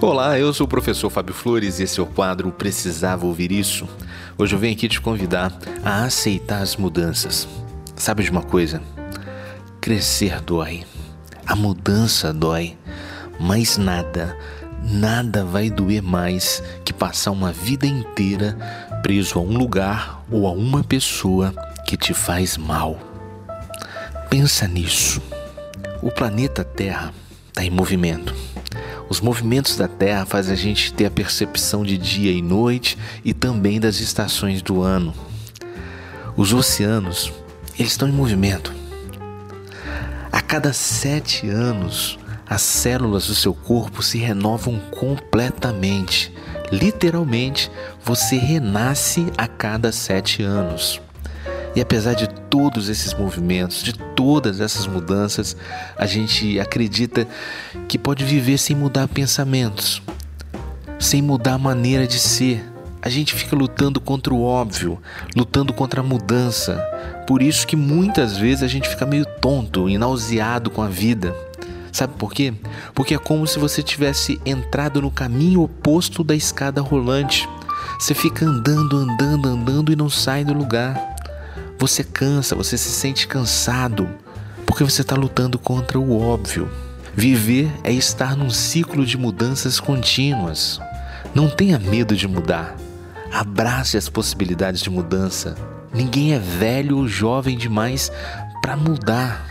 Olá, eu sou o professor Fábio Flores e esse é o quadro Precisava Ouvir Isso. Hoje eu venho aqui te convidar a aceitar as mudanças. Sabe de uma coisa? Crescer dói, a mudança dói, mas nada, nada vai doer mais que passar uma vida inteira preso a um lugar ou a uma pessoa que te faz mal. Pensa nisso. O planeta Terra está em movimento os movimentos da Terra fazem a gente ter a percepção de dia e noite e também das estações do ano. Os oceanos, eles estão em movimento. A cada sete anos, as células do seu corpo se renovam completamente. Literalmente, você renasce a cada sete anos. E apesar de todos esses movimentos, de todas essas mudanças, a gente acredita que pode viver sem mudar pensamentos, sem mudar a maneira de ser. A gente fica lutando contra o óbvio, lutando contra a mudança. Por isso que muitas vezes a gente fica meio tonto e nauseado com a vida. Sabe por quê? Porque é como se você tivesse entrado no caminho oposto da escada rolante. Você fica andando, andando, andando e não sai do lugar. Você cansa, você se sente cansado, porque você está lutando contra o óbvio. Viver é estar num ciclo de mudanças contínuas. Não tenha medo de mudar. Abrace as possibilidades de mudança. Ninguém é velho ou jovem demais para mudar,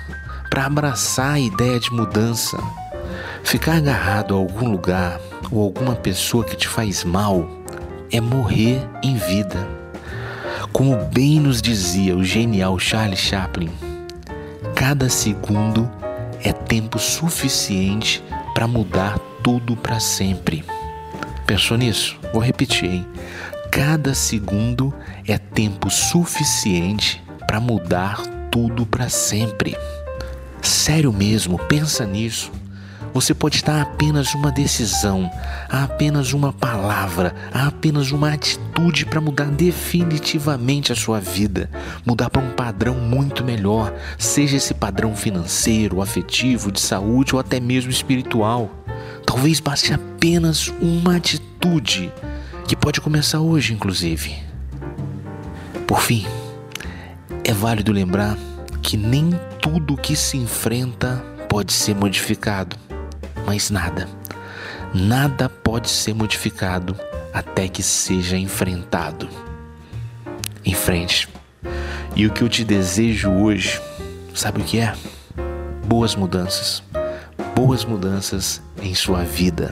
para abraçar a ideia de mudança. Ficar agarrado a algum lugar ou alguma pessoa que te faz mal é morrer em vida. Como bem nos dizia o genial Charlie Chaplin, cada segundo é tempo suficiente para mudar tudo para sempre. Pensou nisso? Vou repetir, hein? Cada segundo é tempo suficiente para mudar tudo para sempre. Sério mesmo, pensa nisso. Você pode estar apenas uma decisão, a apenas uma palavra, a apenas uma atitude para mudar definitivamente a sua vida, mudar para um padrão muito melhor, seja esse padrão financeiro, afetivo, de saúde ou até mesmo espiritual. Talvez baste apenas uma atitude que pode começar hoje, inclusive. Por fim, é válido lembrar que nem tudo que se enfrenta pode ser modificado mais nada. Nada pode ser modificado até que seja enfrentado. Em frente. E o que eu te desejo hoje, sabe o que é? Boas mudanças. Boas mudanças em sua vida.